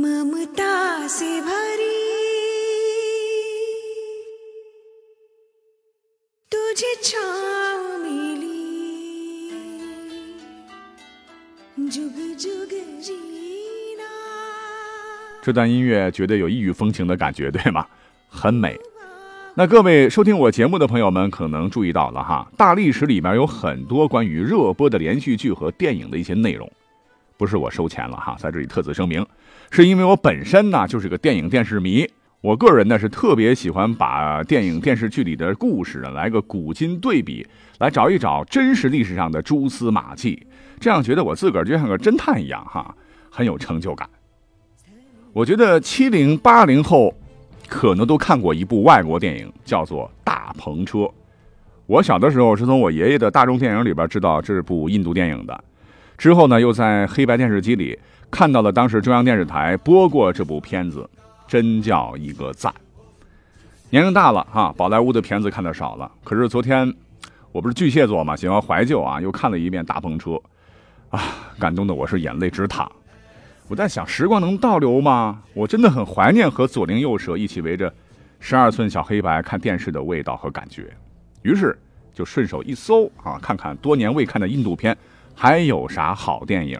ममता से भरी तुझे छाँव मिली जुग जुग जीना 这段音乐觉得有异域风情的感觉，对吗？很美。那各位收听我节目的朋友们可能注意到了哈，大历史里面有很多关于热播的连续剧和电影的一些内容，不是我收钱了哈，在这里特此声明， 是因为我本身呢就是个电影电视迷，我个人呢是特别喜欢把电影电视剧里的故事来个古今对比，来找一找真实历史上的蛛丝马迹，这样觉得我自个儿就像个侦探一样哈，很有成就感。我觉得七零八零后。可能都看过一部外国电影，叫做《大篷车》。我小的时候是从我爷爷的大众电影里边知道这部印度电影的，之后呢又在黑白电视机里看到了当时中央电视台播过这部片子，真叫一个赞。年龄大了哈，宝莱坞的片子看的少了。可是昨天我不是巨蟹座嘛，喜欢怀旧啊，又看了一遍《大篷车》，啊，感动的我是眼泪直淌。我在想，时光能倒流吗？我真的很怀念和左邻右舍一起围着十二寸小黑白看电视的味道和感觉。于是就顺手一搜啊，看看多年未看的印度片还有啥好电影。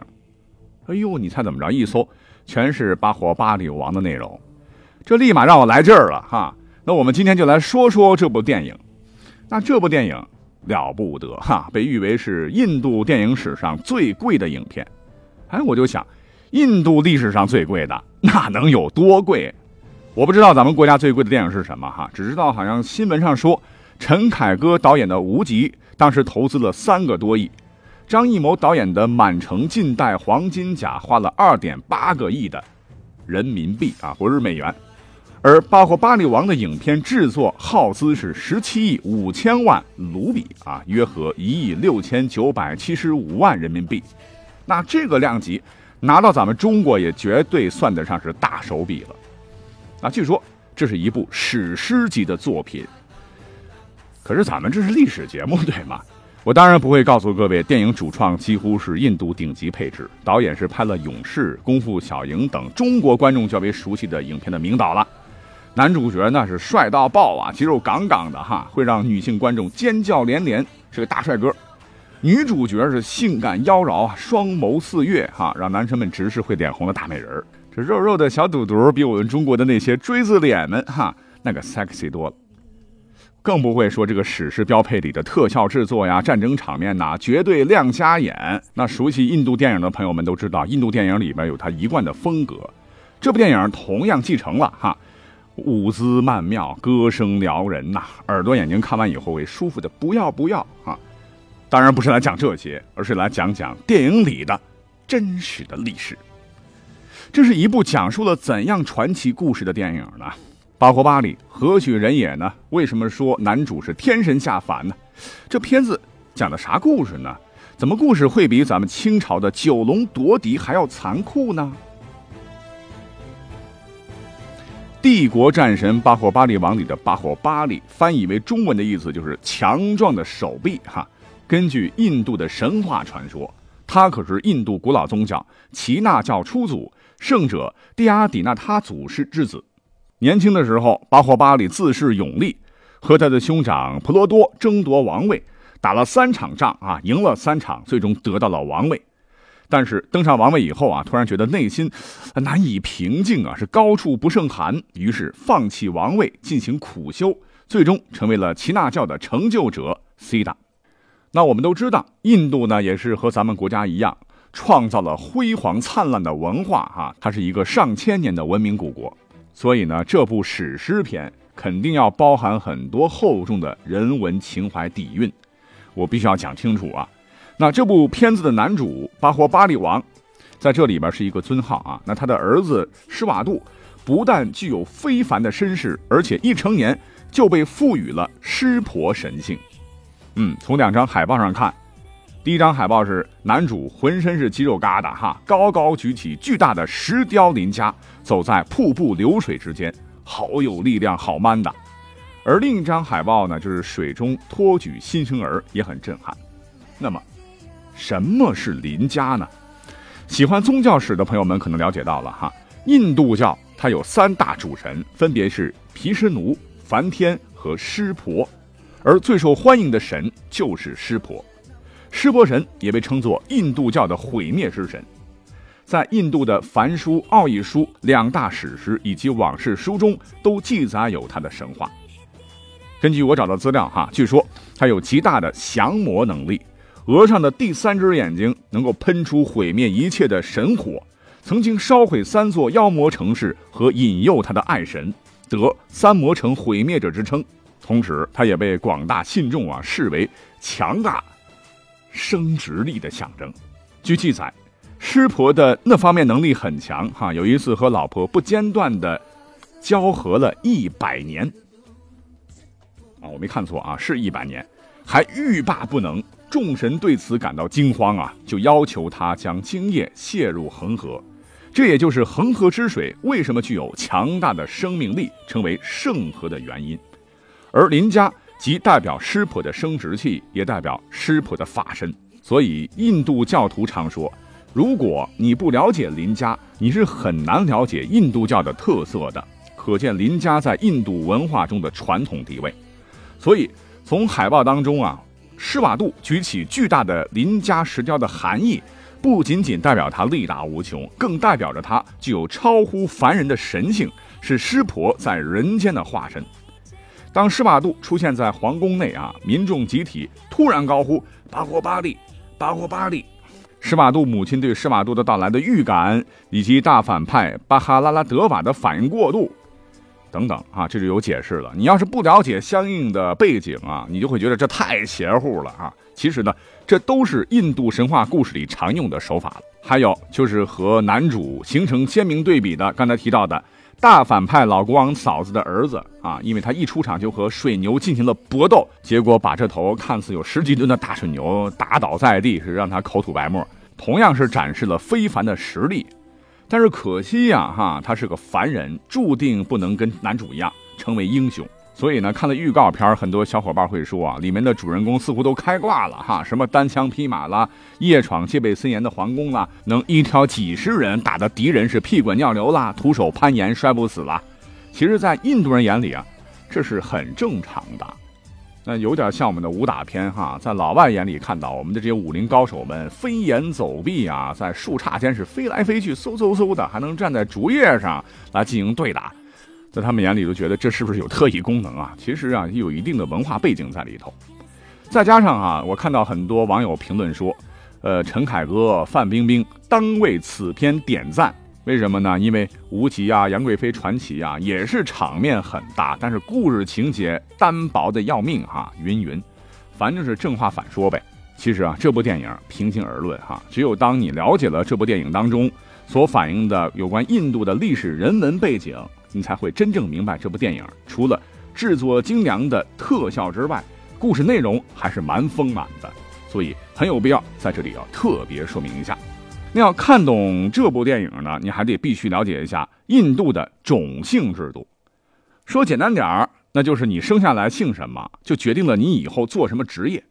哎呦，你猜怎么着？一搜全是《巴霍巴里王》的内容，这立马让我来劲儿了哈。那我们今天就来说说这部电影。那这部电影了不得哈，被誉为是印度电影史上最贵的影片。哎，我就想。印度历史上最贵的那能有多贵？我不知道咱们国家最贵的电影是什么哈，只知道好像新闻上说，陈凯歌导演的《无极》当时投资了三个多亿，张艺谋导演的《满城尽带黄金甲》花了二点八个亿的人民币啊，不是美元，而《包括巴利王》的影片制作耗资是十七亿五千万卢比啊，约合一亿六千九百七十五万人民币，那这个量级。拿到咱们中国也绝对算得上是大手笔了，啊，据说这是一部史诗级的作品。可是咱们这是历史节目对吗？我当然不会告诉各位，电影主创几乎是印度顶级配置，导演是拍了《勇士》《功夫小蝇》等中国观众较为熟悉的影片的名导了。男主角那是帅到爆啊，肌肉杠杠的哈，会让女性观众尖叫连连，是个大帅哥。女主角是性感妖娆，双眸似月哈，让男生们直视会脸红的大美人儿。这肉肉的小肚肚比我们中国的那些锥子脸们哈那个 sexy 多了。更不会说这个史诗标配里的特效制作呀，战争场面呐，绝对亮瞎眼。那熟悉印度电影的朋友们都知道，印度电影里边有它一贯的风格。这部电影同样继承了哈，舞姿曼妙，歌声撩人呐，耳朵眼睛看完以后会舒服的不要不要啊。当然不是来讲这些，而是来讲讲电影里的真实的历史。这是一部讲述了怎样传奇故事的电影呢？巴霍巴里何许人也呢？为什么说男主是天神下凡呢？这片子讲的啥故事呢？怎么故事会比咱们清朝的九龙夺嫡还要残酷呢？帝国战神巴霍巴利王里的巴霍巴利，翻译为中文的意思就是强壮的手臂，哈。根据印度的神话传说，他可是印度古老宗教耆那教初祖圣者蒂阿底那他祖师之子。年轻的时候，巴霍巴里自恃勇力，和他的兄长普罗多争夺王位，打了三场仗啊，赢了三场，最终得到了王位。但是登上王位以后啊，突然觉得内心难以平静啊，是高处不胜寒，于是放弃王位，进行苦修，最终成为了耆那教的成就者 C 大。那我们都知道，印度呢也是和咱们国家一样，创造了辉煌灿烂的文化哈，它是一个上千年的文明古国，所以呢，这部史诗片肯定要包含很多厚重的人文情怀底蕴，我必须要讲清楚啊。那这部片子的男主巴霍巴利王，在这里边是一个尊号啊。那他的儿子施瓦杜不但具有非凡的身世，而且一成年就被赋予了湿婆神性。嗯，从两张海报上看，第一张海报是男主浑身是肌肉疙瘩哈，高高举起巨大的石雕林家，走在瀑布流水之间，好有力量，好 man 的。而另一张海报呢，就是水中托举新生儿，也很震撼。那么，什么是林家呢？喜欢宗教史的朋友们可能了解到了哈，印度教它有三大主神，分别是毗湿奴、梵天和湿婆，而最受欢迎的神就是湿婆。湿婆神也被称作印度教的毁灭之神，在印度的梵书、奥义书两大史诗以及往事书中都记载有他的神话。根据我找到资料，哈，据说他有极大的降魔能力，额上的第三只眼睛能够喷出毁灭一切的神火，曾经烧毁三座妖魔城市和引诱他的爱神，得三魔城毁灭者之称。同时，他也被广大信众啊视为强大。生殖力的象征。据记载，湿婆的那方面能力很强哈。有一次和老婆不间断的交合了一百年啊，我没看错啊，是一百年，还欲罢不能。众神对此感到惊慌啊，就要求他将精液泄入恒河。这也就是恒河之水为什么具有强大的生命力，成为圣河的原因。而林家。即代表湿婆的生殖器，也代表湿婆的法身。所以印度教徒常说，如果你不了解林家，你是很难了解印度教的特色的。可见林家在印度文化中的传统地位。所以从海报当中啊，施瓦杜举起巨大的林家石雕的含义，不仅仅代表他力大无穷，更代表着他具有超乎凡人的神性，是湿婆在人间的化身。当施瓦杜出现在皇宫内啊，民众集体突然高呼“巴霍巴利，巴霍巴利”。施瓦杜母亲对施瓦杜的到来的预感，以及大反派巴哈拉拉德瓦的反应过度，等等啊，这就有解释了。你要是不了解相应的背景啊，你就会觉得这太邪乎了啊。其实呢，这都是印度神话故事里常用的手法了。还有就是和男主形成鲜明对比的，刚才提到的。大反派老国王嫂子的儿子啊，因为他一出场就和水牛进行了搏斗，结果把这头看似有十几吨的大水牛打倒在地，是让他口吐白沫。同样是展示了非凡的实力，但是可惜呀，哈，他是个凡人，注定不能跟男主一样成为英雄。所以呢，看了预告片，很多小伙伴会说啊，里面的主人公似乎都开挂了哈，什么单枪匹马啦，夜闯戒备森严的皇宫啦，能一挑几十人打的敌人是屁滚尿流啦，徒手攀岩摔不死啦。其实，在印度人眼里啊，这是很正常的。那有点像我们的武打片哈，在老外眼里看到我们的这些武林高手们飞檐走壁啊，在树杈间是飞来飞去，嗖嗖嗖的，还能站在竹叶上来进行对打。在他们眼里都觉得这是不是有特异功能啊？其实啊，有一定的文化背景在里头。再加上啊，我看到很多网友评论说，呃，陈凯歌、范冰冰当为此片点赞。为什么呢？因为吴极啊、杨贵妃传奇啊，也是场面很大，但是故事情节单薄的要命哈。云云，反正是正话反说呗。其实啊，这部电影平心而论哈，只有当你了解了这部电影当中所反映的有关印度的历史人文背景。你才会真正明白这部电影除了制作精良的特效之外，故事内容还是蛮丰满的，所以很有必要在这里要特别说明一下。那要看懂这部电影呢，你还得必须了解一下印度的种姓制度。说简单点儿，那就是你生下来姓什么，就决定了你以后做什么职业。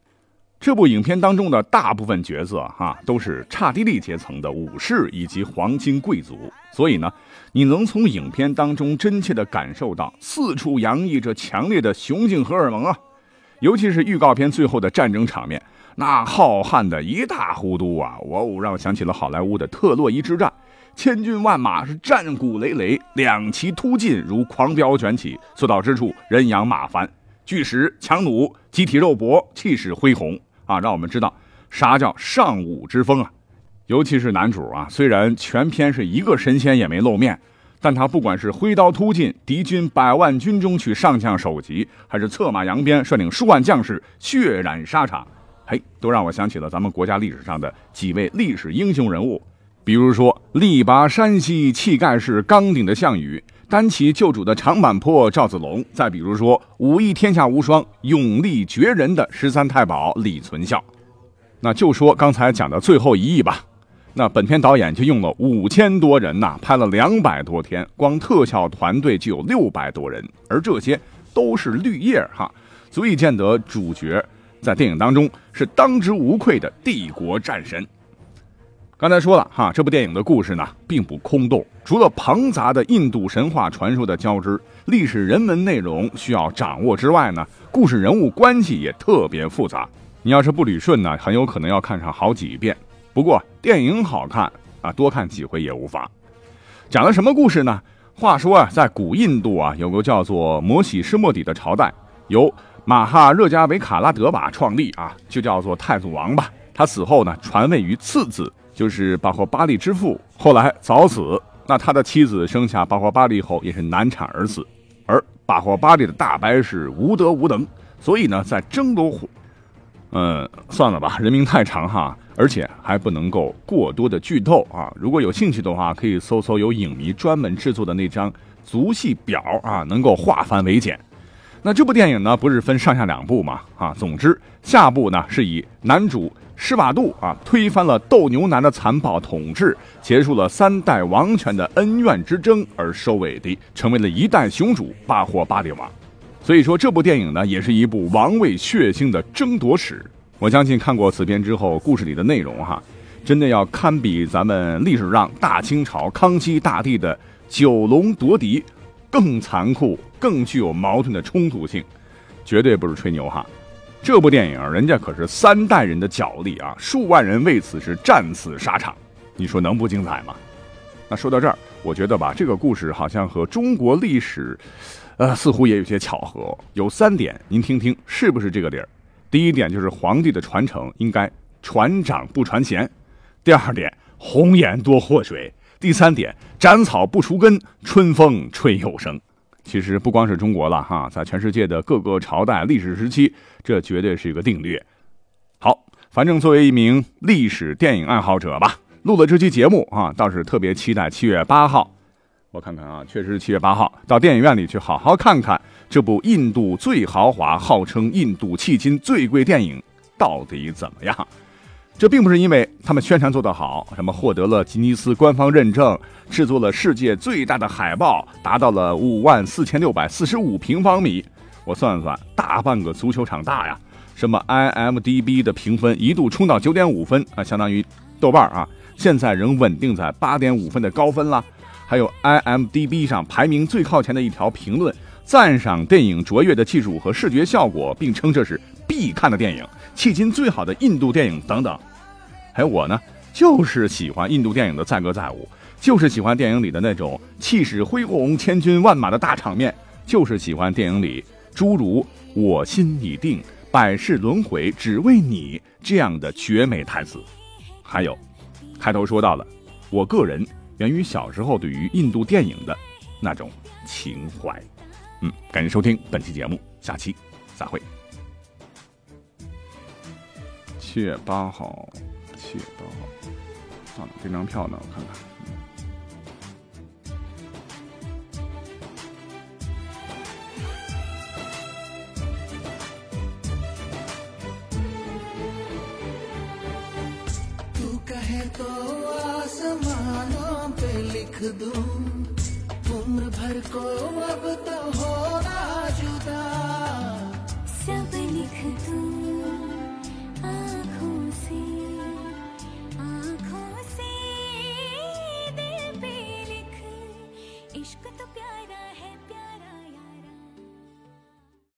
这部影片当中的大部分角色，哈，都是刹帝利阶层的武士以及黄金贵族，所以呢，你能从影片当中真切地感受到四处洋溢着强烈的雄性荷尔蒙啊！尤其是预告片最后的战争场面，那浩瀚的一塌糊涂啊！哇哦，让我想起了好莱坞的特洛伊之战，千军万马是战鼓擂擂，两旗突进如狂飙卷起，所到之处人仰马翻，巨石强弩，机体肉搏，气势恢宏。啊，让我们知道啥叫尚武之风啊！尤其是男主啊，虽然全篇是一个神仙也没露面，但他不管是挥刀突进敌军百万军中取上将首级，还是策马扬鞭率领数万将士血染沙场，嘿，都让我想起了咱们国家历史上的几位历史英雄人物，比如说力拔山兮气盖世、刚鼎的项羽，单骑救主的长坂坡赵子龙，再比如说武艺天下无双、勇力绝人的十三太保李存孝。那就说刚才讲的最后一役吧。那本片导演就用了五千多人呐，拍了两百多天，光特效团队就有六百多人，而这些都是绿叶哈，足以见得主角在电影当中是当之无愧的帝国战神。刚才说了哈，这部电影的故事呢并不空洞，除了庞杂的印度神话传说的交织、历史人文内容需要掌握之外呢，故事人物关系也特别复杂。你要是不捋顺呢，很有可能要看上好几遍。不过电影好看啊，多看几回也无妨。讲了什么故事呢？话说啊，在古印度啊，有个叫做摩喜施莫底的朝代，由马哈热加维卡拉德瓦创立啊，就叫做太祖王吧。他死后呢，传位于次子。就是巴霍巴利之父，后来早死。那他的妻子生下巴霍巴利后，也是难产而死。而巴霍巴利的大伯是无德无能，所以呢，在争夺，嗯，算了吧，人名太长哈，而且还不能够过多的剧透啊。如果有兴趣的话，可以搜搜有影迷专门制作的那张足戏表啊，能够化繁为简。那这部电影呢，不是分上下两部吗？啊，总之下部呢是以男主。施瓦杜啊，推翻了斗牛男的残暴统治，结束了三代王权的恩怨之争，而收尾的成为了一代雄主巴霍巴利王。所以说，这部电影呢，也是一部王位血腥的争夺史。我相信看过此片之后，故事里的内容哈，真的要堪比咱们历史上大清朝康熙大帝的九龙夺嫡，更残酷、更具有矛盾的冲突性，绝对不是吹牛哈。这部电影，人家可是三代人的角力啊，数万人为此是战死沙场，你说能不精彩吗？那说到这儿，我觉得吧，这个故事好像和中国历史，呃，似乎也有些巧合。有三点，您听听是不是这个理儿？第一点就是皇帝的传承应该传长不传贤；第二点，红颜多祸水；第三点，斩草不除根，春风吹又生。其实不光是中国了哈，在全世界的各个朝代、历史时期，这绝对是一个定律。好，反正作为一名历史电影爱好者吧，录了这期节目啊，倒是特别期待七月八号。我看看啊，确实是七月八号，到电影院里去好好看看这部印度最豪华、号称印度迄今最贵电影到底怎么样。这并不是因为他们宣传做得好，什么获得了吉尼斯官方认证，制作了世界最大的海报，达到了五万四千六百四十五平方米。我算算，大半个足球场大呀！什么 IMDB 的评分一度冲到九点五分啊，相当于豆瓣啊，现在仍稳定在八点五分的高分了。还有 IMDB 上排名最靠前的一条评论，赞赏电影卓越的技术和视觉效果，并称这是必看的电影，迄今最好的印度电影等等。还有我呢，就是喜欢印度电影的载歌载舞，就是喜欢电影里的那种气势恢宏、千军万马的大场面，就是喜欢电影里诸如“我心已定，百世轮回只为你”这样的绝美台词。还有，开头说到了，我个人源于小时候对于印度电影的那种情怀。嗯，感谢收听本期节目，下期再会。七月八号。七月八号，算了，这张票呢？我看看。सब लिख दूं